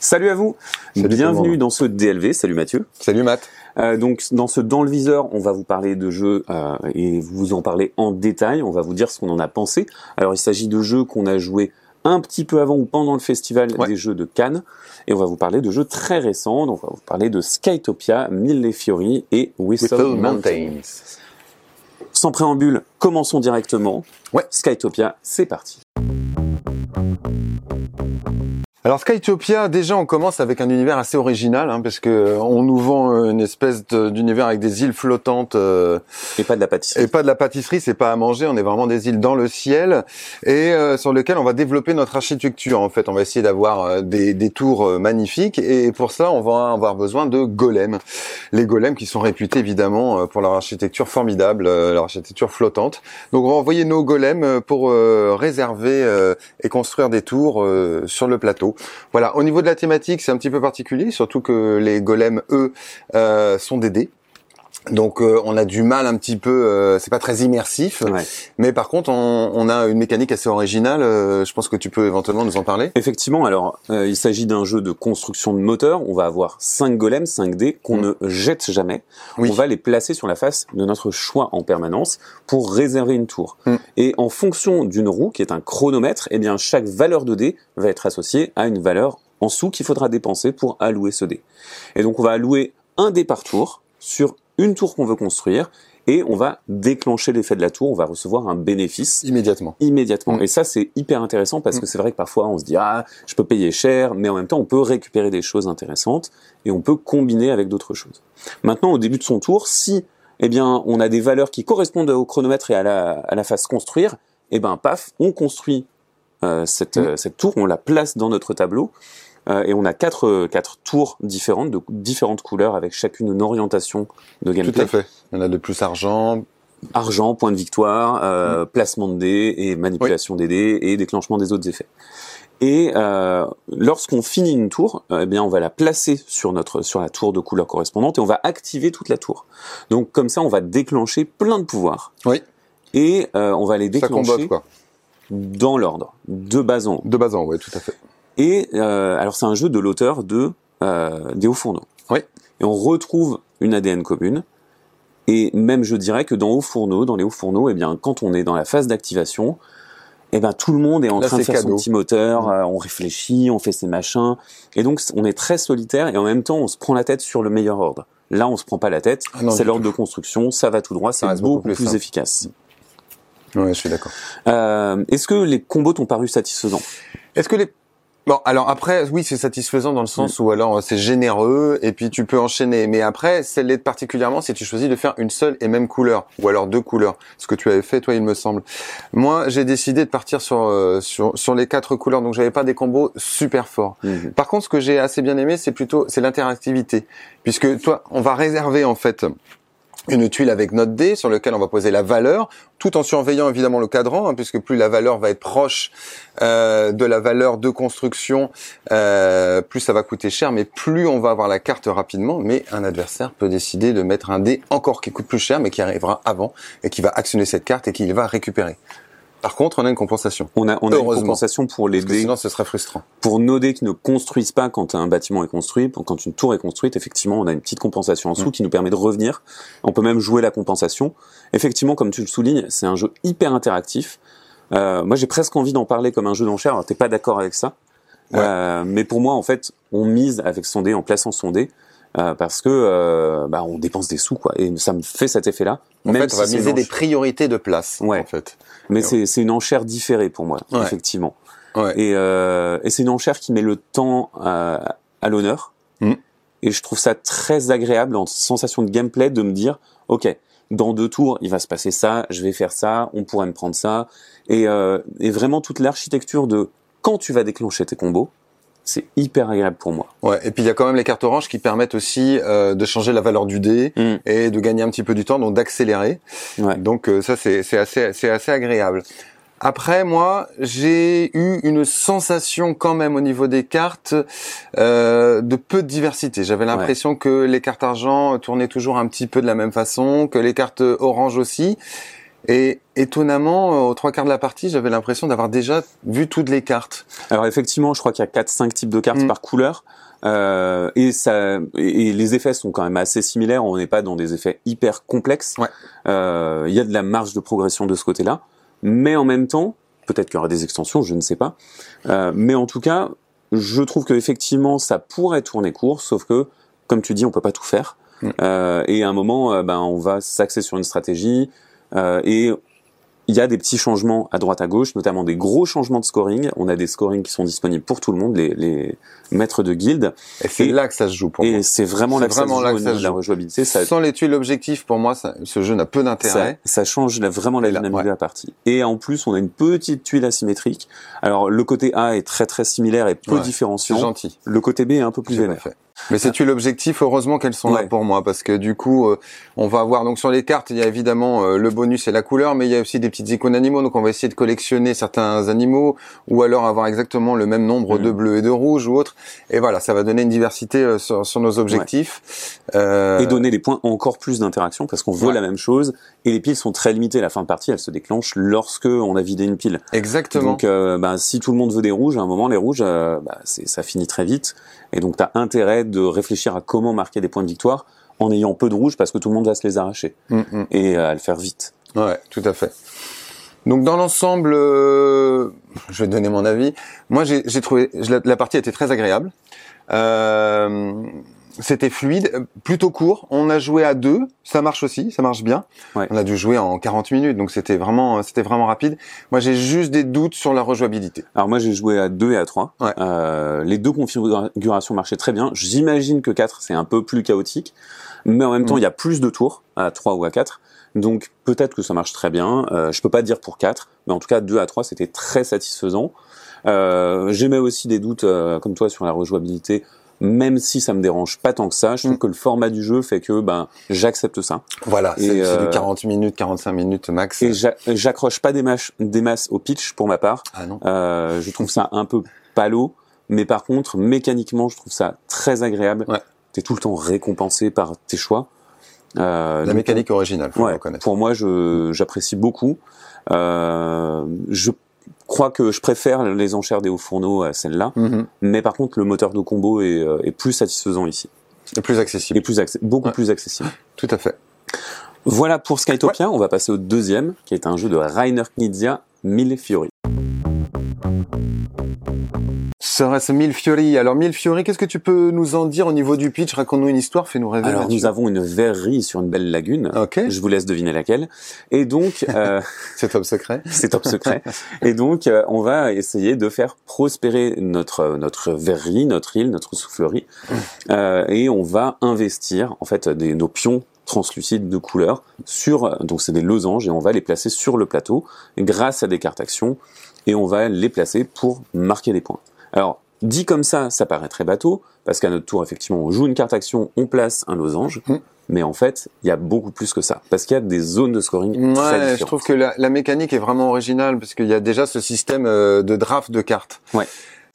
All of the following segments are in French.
Salut à vous, Salut bienvenue dans ce DLV, salut Mathieu. Salut Matt. Euh, donc dans ce Dans le viseur, on va vous parler de jeux euh, et vous en parler en détail, on va vous dire ce qu'on en a pensé. Alors il s'agit de jeux qu'on a joués un petit peu avant ou pendant le festival Ouais. des jeux de Cannes et on va vous parler de jeux très récents, donc on va vous parler de Skytopia, Mille Fiori et Whistle, Whistle Mountain. Mountains. Sans préambule, commençons directement. Ouais. Skytopia, c'est parti. Alors Skytopia, déjà on commence avec un univers assez original, hein, parce que euh, on nous vend euh, une espèce d'univers avec des îles flottantes euh, Et pas de la pâtisserie. et pas de la pâtisserie, c'est pas à manger, on est vraiment des îles dans le ciel et euh, sur lesquelles on va développer notre architecture. En fait, on va essayer d'avoir euh, des, des tours magnifiques et pour cela on va avoir besoin de golems. Les golems qui sont réputés évidemment pour leur architecture formidable, leur architecture flottante. Donc on va envoyer nos golems pour euh, réserver euh, et construire des tours euh, sur le plateau. Voilà, au niveau de la thématique, c'est un petit peu particulier, surtout que les golems, eux, euh, sont des dés. Donc euh, on a du mal un petit peu, euh, c'est pas très immersif, Ouais. mais par contre on, on a une mécanique assez originale. euh, je pense que tu peux éventuellement nous en parler. Effectivement, alors euh, il s'agit d'un jeu de construction de moteur. On va avoir 5 golems, 5 dés qu'on Mm. ne jette jamais. Oui. On va les placer sur la face de notre choix en permanence pour réserver une tour. Mm. Et en fonction d'une roue, qui est un chronomètre, eh bien chaque valeur de dé va être associée à une valeur en sous qu'il faudra dépenser pour allouer ce dé. Et donc on va allouer un dé par tour sur une tour qu'on veut construire et on va déclencher l'effet de la tour. On va recevoir un bénéfice Immédiatement. immédiatement. Mm. Et ça, c'est hyper intéressant parce que c'est vrai que parfois on se dit ah, je peux payer cher, mais en même temps on peut récupérer des choses intéressantes et on peut combiner avec d'autres choses. Maintenant, au début de son tour, si eh bien on a des valeurs qui correspondent au chronomètre et à la, à la phase construire, eh ben paf, on construit euh, cette, Mm. euh, cette tour, on la place dans notre tableau. Euh, et on a quatre, euh, quatre tours différentes, de différentes couleurs, avec chacune une orientation de gameplay Tout à fait. On a de plus argent. argent, point de victoire, euh, placement de dés et manipulation des dés et déclenchement des autres effets. Et euh, lorsqu'on finit une tour, eh bien on va la placer sur notre sur la tour de couleur correspondante et on va activer toute la tour. Donc comme ça, on va déclencher plein de pouvoirs Oui. et euh, on va les Ça déclencher combote quoi. dans l'ordre, de bas en haut. De bas en haut, ouais, tout à fait. Et euh, alors c'est un jeu de l'auteur de euh, des hauts fourneaux. Oui. Et on retrouve une ADN commune. Et même je dirais que dans hauts fourneaux, dans les hauts fourneaux, eh bien quand on est dans la phase d'activation, eh ben tout le monde est en Là, train de faire son petit moteur, Mm. euh, on réfléchit, on fait ses machins, et donc on est très solitaire et en même temps on se prend la tête sur le meilleur ordre. Là on se prend pas la tête, Ah c'est l'ordre de construction, ça va tout droit, c'est beaucoup, beaucoup plus efficace. Ouais, je suis d'accord. Euh, Est-ce que les combos t'ont paru satisfaisants? Est-ce que les Bon, alors après, oui, c'est satisfaisant dans le sens où alors c'est généreux et puis tu peux enchaîner. Mais après, c'est l'est particulièrement si tu choisis de faire une seule et même couleur ou alors deux couleurs. Ce que tu avais fait, toi, il me semble. Moi, j'ai décidé de partir sur euh, sur sur les quatre couleurs, donc j'avais pas des combos super forts. Mhm. Par contre, ce que j'ai assez bien aimé, c'est plutôt c'est l'interactivité, puisque toi, on va réserver en fait une tuile avec notre dé sur lequel on va poser la valeur, tout en surveillant évidemment le cadran, hein, puisque plus la valeur va être proche euh, de la valeur de construction, euh, plus ça va coûter cher, mais plus on va avoir la carte rapidement. Mais un adversaire peut décider de mettre un dé encore qui coûte plus cher, mais qui arrivera avant et qui va actionner cette carte et qu'il va récupérer. Par contre, on a une compensation. On a, on a une compensation pour les Parce que dés sinon, ce serait frustrant. pour nos dés qui ne construisent pas quand un bâtiment est construit, pour- quand une tour est construite, effectivement, on a une petite compensation en dessous Mm. qui nous permet de revenir. On peut même jouer la compensation. Effectivement, comme tu le soulignes, c'est un jeu hyper interactif. Euh, moi, j'ai presque envie d'en parler comme un jeu d'enchères. Alors, t'es pas d'accord avec ça, Ouais. Euh, mais pour moi, en fait, on mise avec son dé, en plaçant son dé, euh, parce que euh, bah, on dépense des sous, quoi. Et ça me fait cet effet-là. En même fait, si on va miser des priorités de place. Ouais. En fait. Mais c'est c'est une enchère différée pour moi, Ouais. effectivement. Ouais. Et, euh, et c'est une enchère qui met le temps à, à l'honneur. Mm. Et je trouve ça très agréable en sensation de gameplay de me dire, ok, dans deux tours, il va se passer ça, je vais faire ça, on pourrait me prendre ça. Et, euh, et vraiment toute l'architecture de quand tu vas déclencher tes combos, c'est hyper agréable pour moi. Ouais, et puis il y a quand même les cartes oranges qui permettent aussi euh, de changer la valeur du dé Mm. et de gagner un petit peu du temps, donc d'accélérer. Ouais. Donc euh, ça c'est c'est assez c'est assez agréable. Après moi, j'ai eu une sensation quand même au niveau des cartes euh, de peu de diversité. J'avais l'impression que les cartes argent tournaient toujours un petit peu de la même façon, que les cartes orange aussi. Et étonnamment, euh, aux trois quarts de la partie, j'avais l'impression d'avoir déjà vu toutes les cartes. Alors effectivement, je crois qu'il y a quatre, cinq types de cartes Mm. par couleur. Euh, et ça, et les effets sont quand même assez similaires. On n'est pas dans des effets hyper complexes. Ouais. Euh, Il y a de la marge de progression de ce côté-là, mais en même temps, peut-être qu'il y aura des extensions, je ne sais pas. Euh, mais en tout cas, je trouve que effectivement, ça pourrait tourner court, sauf que, comme tu dis, on peut pas tout faire. Mm. Euh, et à un moment, euh, ben, on va s'axer sur une stratégie et il y a des petits changements à droite à gauche, notamment des gros changements de scoring. On a des scorings qui sont disponibles pour tout le monde, les, les maîtres de guilde. Et c'est là que ça se joue pour moi. Et c'est vraiment là que ça se joue ça se la rejouabilité. Ça, Sans les tuiles objectifs, pour moi, ça- ce jeu n'a peu d'intérêt. ça change la- vraiment la dynamique ouais. de la partie. Et en plus, on a une petite tuile asymétrique. Alors, le côté A est très très similaire et peu Ouais, C'est différenciant. gentil. Le côté B est un peu plus vénère. fait. Mais c'est tu l'objectif. Heureusement qu'elles sont là pour moi parce que du coup, euh, on va avoir donc sur les cartes, il y a évidemment euh, le bonus et la couleur, mais il y a aussi des petites icônes animaux. Donc on va essayer de collectionner certains animaux ou alors avoir exactement le même nombre Mhm. de bleus et de rouges ou autres. Et voilà, ça va donner une diversité euh, sur, sur nos objectifs. Euh, Et donner des points encore plus d'interaction parce qu'on veut Ouais. la même chose. Et les piles sont très limitées. La fin de partie, elle se déclenche lorsque on a vidé une pile. Exactement. Donc, euh, bah, si tout le monde veut des rouges, à un moment, les rouges, euh, bah, c'est- ça finit très vite. Et donc, tu as intérêt de réfléchir à comment marquer des points de victoire en ayant peu de rouges parce que tout le monde va se les arracher Mm, mm. et euh, à le faire vite. Ouais, tout à fait. Donc dans l'ensemble, euh, je vais donner mon avis. Moi, j'ai trouvé la partie était très agréable. Euh, c'était fluide, plutôt court. On a joué à deux, ça marche aussi, ça marche bien. Ouais. On a dû jouer en 40 minutes, donc c'était vraiment, c'était vraiment rapide. Moi, j'ai juste des doutes sur la rejouabilité. Alors moi j'ai joué à 2 et à 3. Ouais. Euh, les deux configurations marchaient très bien. J'imagine que 4 c'est un peu plus chaotique, mais en même temps Mm. il y a plus de tours à 3 ou à 4. Donc peut-être que ça marche très bien. Euh, je peux pas dire pour 4, mais en tout cas 2 à 3 c'était très satisfaisant. Euh, J'aimais aussi des doutes euh, comme toi sur la rejouabilité. Même si ça me dérange pas tant que ça, je trouve Mm. que le format du jeu fait que ben j'accepte ça Voilà, c'est euh, du 40 minutes, 45 minutes max. et j'a- j'accroche pas des, masses- des masses au pitch pour ma part. Ah non. Euh, je trouve ça un peu palo, mais par contre, mécaniquement, je trouve ça très agréable. Ouais. T'es tout le temps récompensé par tes choix. Euh, La donc, mécanique originale, faut le ouais, reconnaître. pour moi, j'apprécie beaucoup. Euh, je crois que je préfère les enchères des hauts fourneaux à celle-là, Mhm. mais par contre, le moteur de combo est, euh, est plus satisfaisant ici, C'est plus accessible. et plus beaucoup Ouais. plus accessible. Tout à fait. Voilà pour Skytopia. On va passer au deuxième, qui est un jeu de Rainer Knizia, Mille Fiori. Serait-ce Mille Fiori Alors Mille Fiori, qu'est-ce que tu peux nous en dire au niveau du pitch? Raconte-nous une histoire, fais-nous rêver. Alors, nous avons une verrerie sur une belle lagune. Ok, Je vous laisse deviner laquelle. Et donc, euh, c'est top secret. c'est top secret. Et donc, euh, on va essayer de faire prospérer notre notre verrerie, notre île, notre soufflerie, Euh, et on va investir en fait des, nos pions translucides de couleur sur donc c'est des losanges et on va les placer sur le plateau grâce à des cartes actions et on va les placer pour marquer des points. Alors dit comme ça, ça paraît très bateau parce qu'à notre tour effectivement on joue une carte action, on place un losange, Mm. mais en fait il y a beaucoup plus que ça parce qu'il y a des zones de scoring très Ouais, différentes. je trouve que la, la mécanique est vraiment originale parce qu'il y a déjà ce système euh, de draft de cartes. Ouais.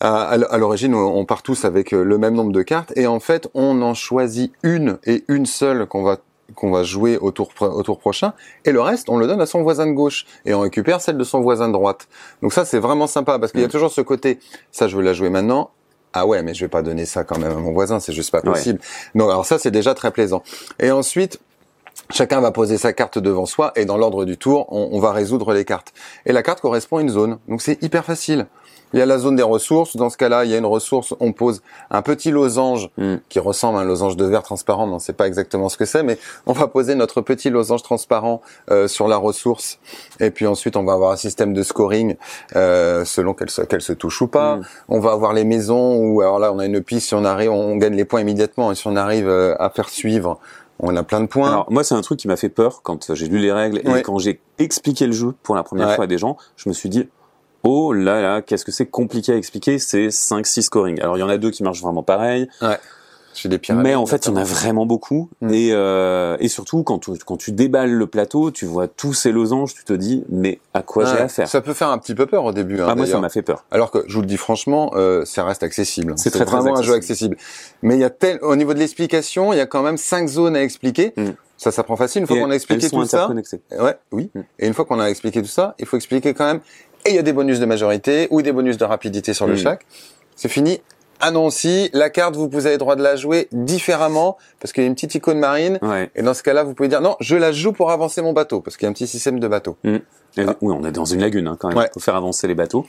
À, l'origine, on on part tous avec euh, le même nombre de cartes et en fait, on en choisit une et une seule qu'on va qu'on va jouer au tour, au tour prochain et le reste on le donne à son voisin de gauche et on récupère celle de son voisin de droite. Donc ça c'est vraiment sympa parce qu'il y a Mm. toujours ce côté ça je veux la jouer maintenant. Ah ouais, mais je vais pas donner ça quand même à mon voisin, c'est juste pas Ouais. possible. Donc alors ça c'est déjà très plaisant. Et ensuite, Chacun va poser sa carte devant soi et dans l'ordre du tour, on, on va résoudre les cartes. Et la carte correspond à une zone, donc c'est hyper facile. Il y a la zone des ressources. Dans ce cas-là, il y a une ressource. On pose un petit losange Mm. qui ressemble à un losange de verre transparent, mais on ne sait pas exactement ce que c'est. Mais on va poser notre petit losange transparent euh, sur la ressource. Et puis ensuite, on va avoir un système de scoring euh, selon qu'elle se, qu'elle se touche ou pas. Mm. On va avoir les maisons où alors là, on a une piste. Si on arrive, on gagne les points immédiatement. Et si on arrive euh, à faire suivre, on a plein de points. Alors moi c'est un truc qui m'a fait peur quand j'ai lu les règles et Ouais. quand j'ai expliqué le jeu pour la première Ouais. fois à des gens, je me suis dit oh là là, qu'est-ce que c'est compliqué à expliquer, c'est 5 6 scoring. Alors il y en a deux qui marchent vraiment pareil, Chez les pyramides, mais en fait il y en a vraiment beaucoup Mm. et euh, et surtout quand tu, quand tu déballes le plateau, tu vois tous ces losanges, tu te dis mais à quoi j'ai Ouais, affaire? Ça peut faire un petit peu peur au début. hein, Ah moi ça m'a fait peur. Alors que je vous le dis franchement, euh, ça reste accessible. C'est très, très vraiment un jeu accessible. accessible. Mais il y a tel, au niveau de l'explication, il y a quand même cinq zones à expliquer. Mm. Ça s'apprend facile. Une fois qu'on a expliqué tout ça, ouais, oui. Mm. Et une fois qu'on a expliqué tout ça, il faut expliquer quand même. Et il y a des bonus de majorité ou des bonus de rapidité sur le Mm. chaque. C'est fini. Ah non, si la carte, vous, vous avez le droit de la jouer différemment parce qu'il y a une petite icône marine. Ouais. Et dans ce cas-là, vous pouvez dire non, je la joue pour avancer mon bateau parce qu'il y a un petit système de bateau. Et- Oui, on est dans une lagune hein, quand même. Ouais. Faut faire avancer les bateaux.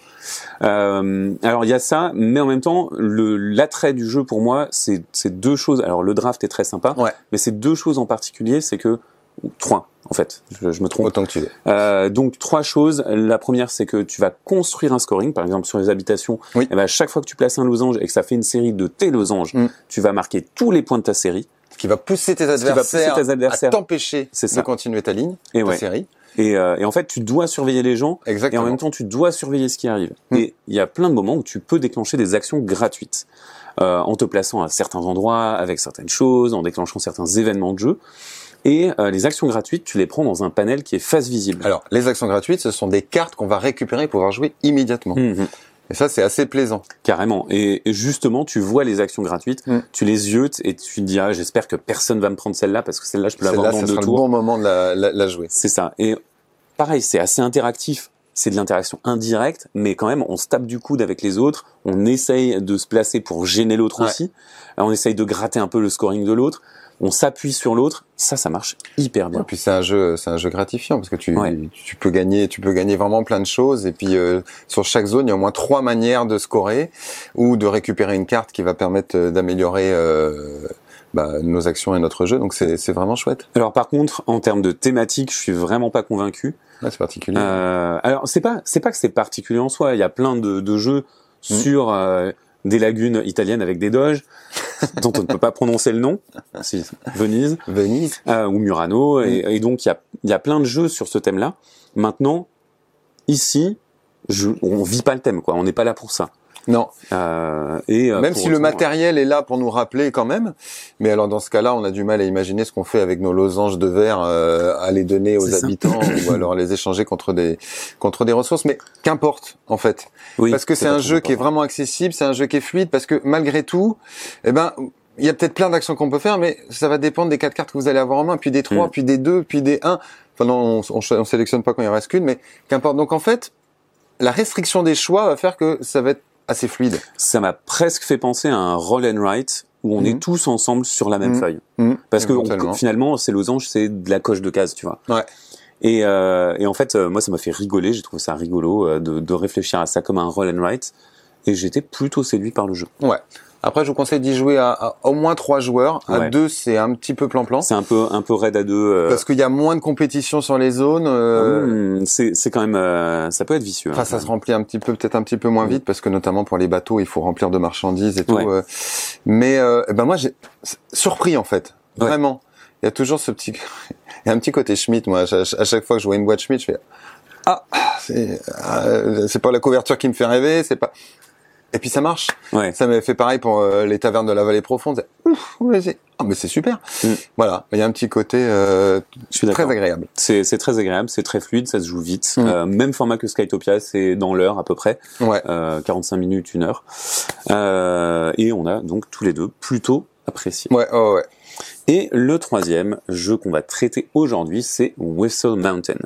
Euh, alors il y a ça, mais en même temps, le l'attrait du jeu pour moi, c'est c'est deux choses. Alors le draft est très sympa, Ouais. mais c'est deux choses en particulier, c'est que ou trois en fait. Je, je me trompe. Autant que tu veux. Euh, donc trois choses. La première, c'est que tu vas construire un scoring, par exemple sur les habitations. Oui. Et ben, à chaque fois que tu places un losange et que ça fait une série de tes losanges, Mm. tu vas marquer tous les points de ta série. Ce qui va pousser tes qui va pousser adversaires, tes adversaires. à t'empêcher de continuer ta ligne, Et ta ouais. série. Et, euh, et en fait, tu dois surveiller les gens. Et Exactement. en même temps, tu dois surveiller ce qui arrive. Mm. Et il y a plein de moments où tu peux déclencher des actions gratuites. Euh, en te plaçant à certains endroits, avec certaines choses, en déclenchant certains événements de jeu. Et euh, les actions gratuites, tu les prends dans un panel qui est face visible. Alors, les actions gratuites, ce sont des cartes qu'on va récupérer pour pouvoir jouer immédiatement. Mhm. Et ça, c'est assez plaisant. Carrément. Et, et justement, tu vois les actions gratuites, Mm. tu les yeux et tu te dis, ah, j'espère que personne va me prendre celle-là parce que celle-là, je peux l'avoir dans ce deux sera le tours. bon moment de la, la, la jouer. C'est ça. Et pareil, c'est assez interactif. C'est de l'interaction indirecte, mais quand même, on se tape du coude avec les autres. On essaye de se placer pour gêner l'autre Ouais. aussi. On essaye de gratter un peu le scoring de l'autre. On s'appuie sur l'autre. Ça, ça marche hyper Et bien. puis c'est un jeu, c'est un jeu gratifiant parce que tu, Ouais. tu peux gagner, tu peux gagner vraiment plein de choses. Et puis euh, sur chaque zone, il y a au moins trois manières de scorer ou de récupérer une carte qui va permettre euh, d'améliorer euh, bah, nos actions et notre jeu. Donc c'est c'est vraiment chouette. Alors par contre, en termes de thématique, je suis vraiment pas convaincu. Ouais, c'est particulier. Euh, alors c'est pas c'est pas que c'est particulier en soi. Il y a plein de, de jeux Mm. sur euh, des lagunes italiennes avec des doges dont on ne peut pas prononcer le nom. Si, Venise. Venise. euh, ou Murano, Mm. et, et donc il y a, il y a plein de jeux sur ce thème-là. Maintenant, ici, je, on vit pas le thème, quoi. On n'est pas là pour ça. Non, Euh, et euh, même si le matériel est là pour nous rappeler quand même. Mais alors dans ce cas-là, on a du mal à imaginer ce qu'on fait avec nos losanges de verre euh, à les donner aux ça. habitants ou alors les échanger contre des contre des ressources. Mais qu'importe en fait. oui, parce que c'est un jeu qui est vraiment accessible, c'est un jeu qui est fluide, parce que malgré tout, eh ben, il y a peut-être plein d'actions qu'on peut faire, mais ça va dépendre des quatre cartes que vous allez avoir en main, puis des trois, Mm. puis des deux, puis des un. Enfin non, on, on, on sélectionne pas quand il en reste qu'une, mais qu'importe. Donc en fait, la restriction des choix va faire que ça va être assez fluide. Ça m'a presque fait penser à un roll and write où on est tous ensemble sur la même Mhm. feuille. Mm. Parce que on- finalement, ces losanges, c'est de la coche de case, tu vois. Ouais. Et, euh, et en fait, euh, moi, ça m'a fait rigoler. J'ai trouvé ça rigolo euh, de, de réfléchir à ça comme un roll and write. Et j'étais plutôt séduit par le jeu. Ouais. Après, je vous conseille d'y jouer à, à au moins trois joueurs. À Ouais. deux, c'est un petit peu plan-plan. C'est un peu un peu raid à deux. euh, Parce qu'il y a moins de compétition sur les zones. euh, hum, c'est c'est quand même euh, ça peut être vicieux. Enfin, hein. ça se remplit un petit peu, peut-être un petit peu moins vite, parce que notamment pour les bateaux, il faut remplir de marchandises et tout. Ouais. euh. mais euh, eh ben moi, j'ai surpris en fait, vraiment. Il y a toujours ce petit, il y a un petit côté Schmitt. Moi, à chaque, fois que je vois une boîte Schmitt, je fais ah, c'est ah, c'est pas la couverture qui me fait rêver, c'est pas. Et puis ça marche. Ouais. Ça m'avait fait pareil pour euh, les tavernes de la vallée profonde. Ouf, ah mais c'est super. Mm. Voilà, il y a un petit côté euh, très agréable. C'est c'est très agréable, c'est très fluide, ça se joue vite. Mm. Euh, même format que Skytopia, c'est dans l'heure à peu près, Ouais. euh, 45 minutes, une heure. Euh, et on a donc tous les deux plutôt apprécié. Ouais, ouais, ouais. Et le troisième jeu qu'on va traiter aujourd'hui, c'est Whistle Mountain.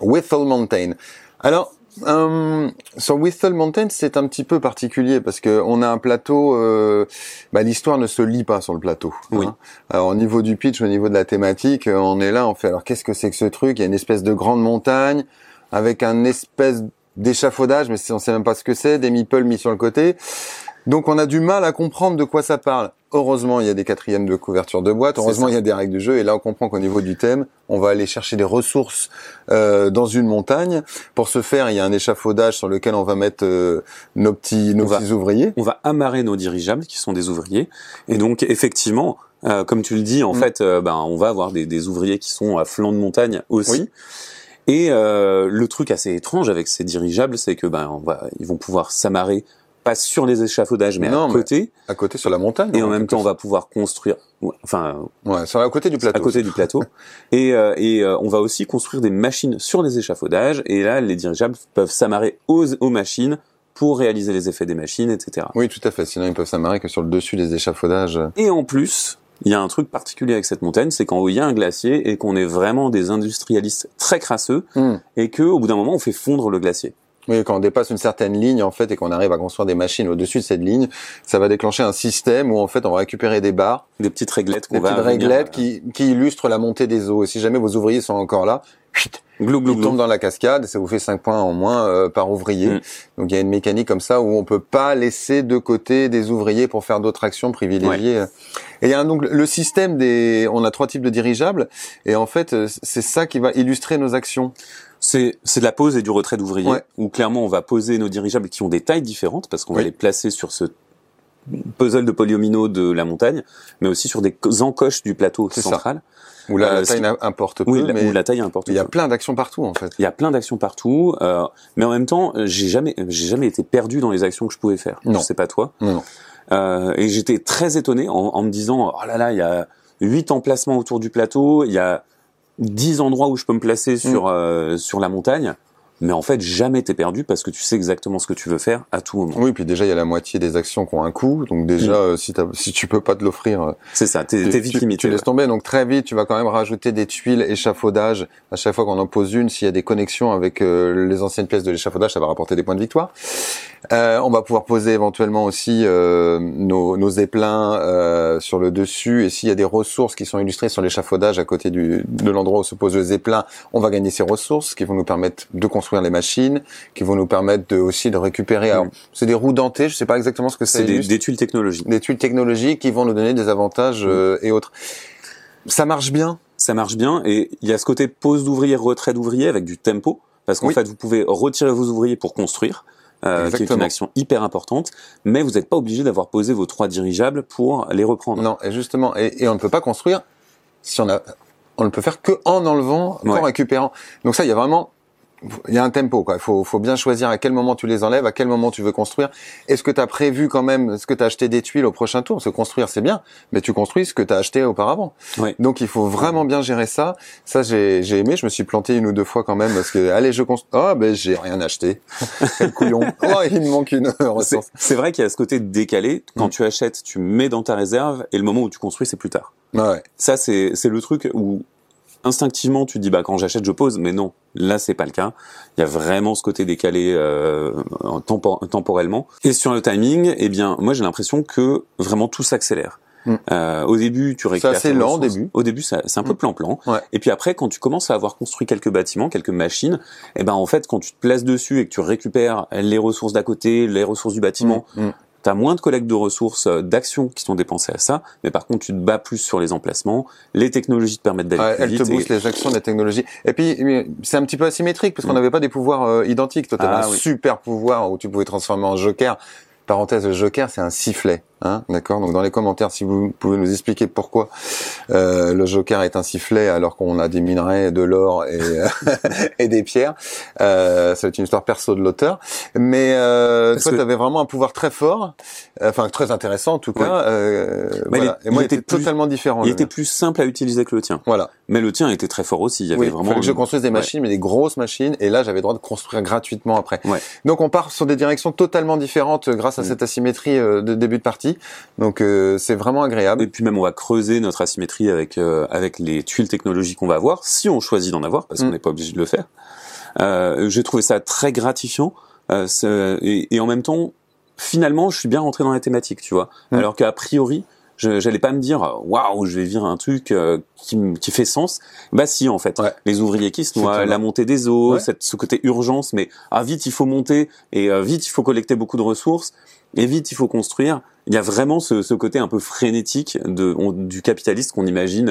Whistle Mountain. Alors, euh, sur Whistle Mountain, c'est un petit peu particulier parce que on a un plateau. Euh, bah, L'histoire ne se lit pas sur le plateau. Oui. hein. Alors, au niveau du pitch, au niveau de la thématique, euh, on est là, on fait. Alors, qu'est-ce que c'est que ce truc? Il y a une espèce de grande montagne avec un espèce d'échafaudage, mais on sait même pas ce que c'est, des meeples mis sur le côté. Donc, on a du mal à comprendre de quoi ça parle. Heureusement, il y a des quatrièmes de couverture de boîte. Heureusement, il y a des règles du jeu. Et là, on comprend qu'au niveau du thème, on va aller chercher des ressources euh, dans une montagne. Pour ce faire, il y a un échafaudage sur lequel on va mettre euh, nos petits, nos On va- petits ouvriers. On va amarrer nos dirigeables, qui sont des ouvriers. Et donc, effectivement, euh, comme tu le dis, en Mm. fait, euh, ben, on va avoir des, des ouvriers qui sont à flanc de montagne aussi. Oui. Et euh, le truc assez étrange avec ces dirigeables, c'est que ben, on va, ils vont pouvoir s'amarrer pas sur les échafaudages, mais Non, à mais côté. À côté, sur la montagne. Et en même temps, on va pouvoir construire, enfin, Ouais, sur la côté du plateau. à côté du plateau. Et, euh, et euh, on va aussi construire des machines sur les échafaudages. Et là, les dirigeables peuvent s'amarrer aux, aux machines pour réaliser les effets des machines, etc. Oui, tout à fait. Sinon, ils peuvent s'amarrer que sur le dessus des échafaudages. Et en plus, il y a un truc particulier avec cette montagne, c'est qu'en haut il y a un glacier et qu'on est vraiment des industrialistes très crasseux Hmm. et que au bout d'un moment on fait fondre le glacier. Oui, quand on dépasse une certaine ligne, en fait, et qu'on arrive à construire des machines au-dessus de cette ligne, ça va déclencher un système où, en fait, on va récupérer des barres, Des petites réglettes qu'on des va petites réglettes euh, qui, qui illustrent la montée des eaux. Et si jamais vos ouvriers sont encore là, chut, glou glou ils tombent dans la cascade et ça vous fait 5 points en moins euh, par ouvrier. Mm. Donc il y a une mécanique comme ça où on peut pas laisser de côté des ouvriers pour faire d'autres actions privilégiées. Et il y a un, donc le système des, on a trois types de dirigeables et en fait euh, c'est ça qui va illustrer nos actions. C'est c'est de la pose et du retrait d'ouvriers Ouais. où clairement on va poser nos dirigeables qui ont des tailles différentes parce qu'on va les placer sur ce puzzle de polyomino de la montagne, mais aussi sur des encoches du plateau ça. central. Où là Euh, la taille n'a- importe peu, Oui, la- mais où la taille importe. il y a peu. plein d'actions partout en fait. Il y a plein d'actions partout, euh, mais en même temps, j'ai jamais, j'ai jamais été perdu dans les actions que je pouvais faire. Non. Je sais pas toi. Non, non. Euh, et j'étais très étonné en, en me disant, oh là là, il y a huit emplacements autour du plateau, il y a dix endroits où je peux me placer sur euh, sur la montagne, mais en fait jamais t'es perdu parce que tu sais exactement ce que tu veux faire à tout moment. Oui, puis déjà il y a la moitié des actions qui ont un coût, donc déjà Mm. euh, si, si tu peux pas te l'offrir, euh, C'est ça, t'es vite tu- limité. tu laisses tomber. Donc très vite, tu vas quand même rajouter des tuiles échafaudage à chaque fois qu'on en pose une. S'il y a des connexions avec euh, les anciennes pièces de l'échafaudage, ça va rapporter des points de victoire. Euh, on va pouvoir poser éventuellement aussi euh, nos, nos éplins euh, sur le dessus. Et s'il y a des ressources qui sont illustrées sur l'échafaudage à côté du, de l'endroit où se posent les éplins, on va gagner ces ressources qui vont nous permettre de construire les machines, qui vont nous permettre de, aussi de récupérer. Alors, Mm. c'est des roues dentées. Je sais pas exactement ce que ça C'est des, tuiles technologiques. des tuiles technologiques qui vont nous donner des avantages euh, et autres. Ça marche bien. Ça marche bien et il y a ce côté pose d'ouvrier, retrait d'ouvrier avec du tempo parce qu'en Oui. fait vous pouvez retirer vos ouvriers pour construire. Euh, qui est une action hyper importante, mais vous n'êtes pas obligé d'avoir posé vos trois dirigeables pour les reprendre. Non, et justement, et, et on ne peut pas construire si on a, on ne peut faire que en enlevant, Ouais. récupérant. Donc ça, il y a vraiment, il y a un tempo, quoi. Il faut, faut bien choisir à quel moment tu les enlèves, à quel moment tu veux construire. Est-ce que tu as prévu quand même, est-ce que tu as acheté des tuiles au prochain tour? Parce que construire, c'est bien, mais tu construis ce que tu as acheté auparavant. Ouais. Donc il faut vraiment bien gérer ça. Ça, j'ai, aimé. Je me suis planté une ou deux fois quand même parce que, allez, je construis. Oh, ben, j'ai rien acheté. Quel couillon. Oh, il me manque une ressource. c'est vrai qu'il y a ce côté décalé. Quand Mm. tu achètes, tu mets dans ta réserve et le moment où tu construis, c'est plus tard. Ouais. Ça, c'est c'est le truc où instinctivement tu dis bah quand j'achète je pose, mais non, là c'est pas le cas. Il y a vraiment ce côté décalé euh, en tempor- temporellement. Et sur le timing, eh bien moi j'ai l'impression que vraiment tout s'accélère. Mm. Euh, au début, tu récupères assez tes lent au début. Au début, c'est un peu Mm. plan-plan. Ouais. Et puis après, quand tu commences à avoir construit quelques bâtiments, quelques machines, eh ben en fait, quand tu te places dessus et que tu récupères les ressources d'à côté, les ressources du bâtiment, Mm. Tu as moins de collecte de ressources, euh, d'actions qui sont dépensées à ça, mais par contre, tu te bats plus sur les emplacements. Les technologies te permettent d'aller Ouais, plus elle te vite. et- booste les actions des technologies. Et puis, c'est un petit peu asymétrique parce qu'on Mm. n'avait pas des pouvoirs euh, identiques. Toi, tu Ah un oui. super pouvoir où tu pouvais transformer en joker. Parenthèse, le joker, c'est un sifflet. Hein, D'accord Donc, dans les commentaires, si vous pouvez nous expliquer pourquoi euh, le joker est un sifflet alors qu'on a des minerais, de l'or et, et des pierres, euh, c'est une histoire perso de l'auteur. Mais euh, toi, que- tu avais vraiment un pouvoir très fort, enfin très intéressant en tout cas. Euh, Mais voilà. il- et moi, il était plus- totalement différent. Il était plus simple à utiliser que le tien. Voilà. Mais le tien était très fort aussi. Il y avait Oui, vraiment. fallait que je construise des Ouais. machines, mais des grosses machines, et là j'avais le droit de construire gratuitement après. Ouais. Donc on part sur des directions totalement différentes euh, grâce à Mm. cette asymétrie euh, de début de partie. Donc euh, c'est vraiment agréable. Et puis même on va creuser notre asymétrie avec euh, avec les tuiles technologiques qu'on va avoir, si on choisit d'en avoir, parce qu'on Mm. n'est pas obligé de le faire. Euh, J'ai trouvé ça très gratifiant euh, et, et en même temps, finalement, je suis bien rentré dans la thématique, tu vois. Mm. Alors qu'a priori, je j'allais pas me dire waouh, je vais vivre un truc euh, qui, me- qui fait sens. Bah si en fait, Ouais. les ouvriers qui se noient, la montée des eaux, Ouais. cette, ce côté urgence, mais ah vite il faut monter et euh, vite il faut collecter beaucoup de ressources et vite il faut construire. Il y a vraiment ce, ce côté un peu frénétique de, on- du capitaliste qu'on imagine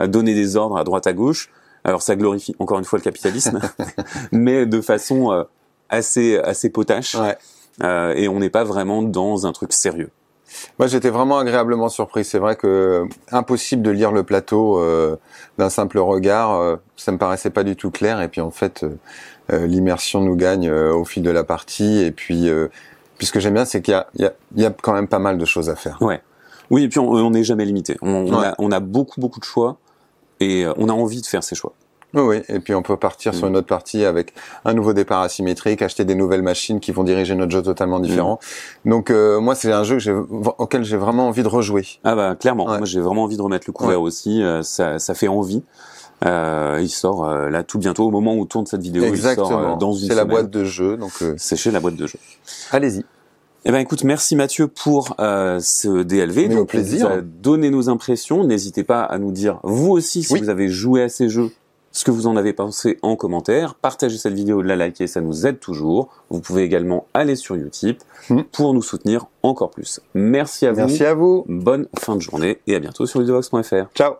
euh, donner des ordres à droite à gauche. Alors ça glorifie encore une fois le capitalisme, mais de façon euh, assez assez potache. Ouais. Euh, et on n'est pas vraiment dans un truc sérieux. Moi j'étais vraiment agréablement surpris. C'est vrai que euh, impossible de lire le plateau euh, d'un simple regard. euh, ça me paraissait pas du tout clair. Et puis en fait, euh, euh, l'immersion nous gagne au fil de la partie. Et puis, euh, puis ce que j'aime bien, c'est qu'il y a, il y, a, il y a quand même pas mal de choses à faire. Oui, et puis on n'est jamais limité. On, on Ouais. a, on a beaucoup beaucoup de choix et euh, on a envie de faire ces choix. Oui, oui, et puis on peut partir sur Mm. une autre partie avec un nouveau départ asymétrique, acheter des nouvelles machines qui vont diriger notre jeu totalement différent. Donc euh, moi, c'est un jeu que auquel j'ai vraiment envie de rejouer. Ah bah clairement, Ouais. moi j'ai vraiment envie de remettre le couvert aussi, euh, ça, ça fait envie. Euh, il sort euh, là tout bientôt, au moment où tourne cette vidéo, il sort euh, Exactement. dans une C'est la boîte de jeu, donc euh, C'est chez la boîte de jeu. allez-y. Eh ben écoute, merci Mathieu pour euh, ce DLV. Mais Donc, on plaisir. donné nos impressions. N'hésitez pas à nous dire vous aussi si Oui. vous avez joué à ces jeux, ce que vous en avez pensé en commentaire. Partagez cette vidéo, la liker, ça nous aide toujours. Vous pouvez également aller sur Utip Hmm. pour nous soutenir encore plus. Merci à vous. Merci à vous. Bonne fin de journée et à bientôt sur videobox.fr. Ciao.